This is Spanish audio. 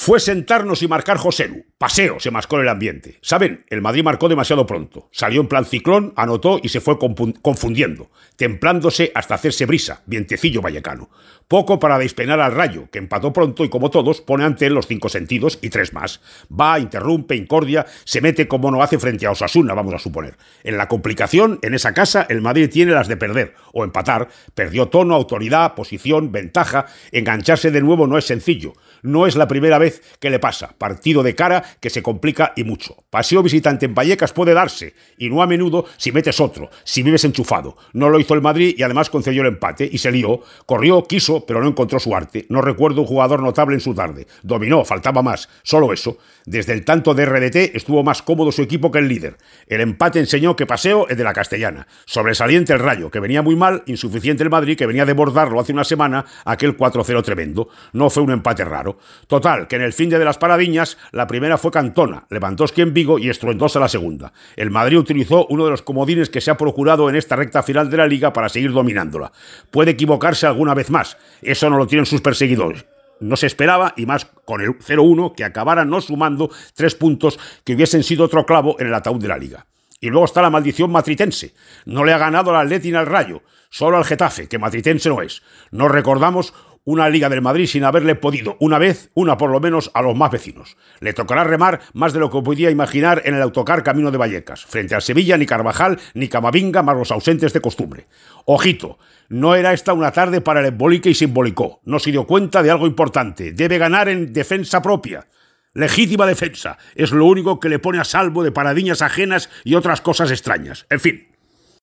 Fue sentarnos y marcar Josélu. Paseo, se mascó el ambiente. Saben, el Madrid marcó demasiado pronto. Salió en plan ciclón, anotó y se fue confundiendo, templándose hasta hacerse brisa, vientecillo vallecano. Poco para despeinar al rayo, que empató pronto y como todos pone ante él los cinco sentidos y tres más. Va, interrumpe, incordia, se mete como no hace frente a Osasuna, vamos a suponer. En la complicación, en esa casa, el Madrid tiene las de perder o empatar. Perdió tono, autoridad, posición, ventaja. Engancharse de nuevo no es sencillo. No es la primera vez que le pasa. Partido de cara que se complica y mucho. Paseo visitante en Vallecas puede darse, y no a menudo si metes otro, si vives enchufado. No lo hizo el Madrid y además concedió el empate y se lió. Corrió, quiso, pero no encontró su arte. No recuerdo un jugador notable en su tarde. Dominó, faltaba más. Solo eso. Desde el tanto de RDT estuvo más cómodo su equipo que el líder. El empate enseñó que Paseo es de la castellana. Sobresaliente el Rayo, que venía muy mal, insuficiente el Madrid, que venía de bordarlo hace una semana, aquel 4-0 tremendo. No fue un empate raro. Total, que en el fin de las paradiñas, la primera fue Cantona, Lewandowski en Vigo y Estruendosa la segunda. El Madrid utilizó uno de los comodines que se ha procurado en esta recta final de la liga para seguir dominándola. Puede equivocarse alguna vez más, eso no lo tienen sus perseguidores no se esperaba, y más con el 0-1, que acabara no sumando tres puntos que hubiesen sido otro clavo en el ataúd de la liga. Y luego está la maldición matritense. No le ha ganado al Atleti al Rayo, solo al Getafe, que matritense no es. Nos recordamos una Liga del Madrid sin haberle podido una vez, una por lo menos, a los más vecinos. Le tocará remar más de lo que podía imaginar en el autocar camino de Vallecas. Frente al Sevilla, ni Carvajal, ni Camavinga, más los ausentes de costumbre. Ojito, no era esta una tarde para el embolique y simbolicó. No se dio cuenta de algo importante. Debe ganar en defensa propia. Legítima defensa. Es lo único que le pone a salvo de paradiñas ajenas y otras cosas extrañas. En fin,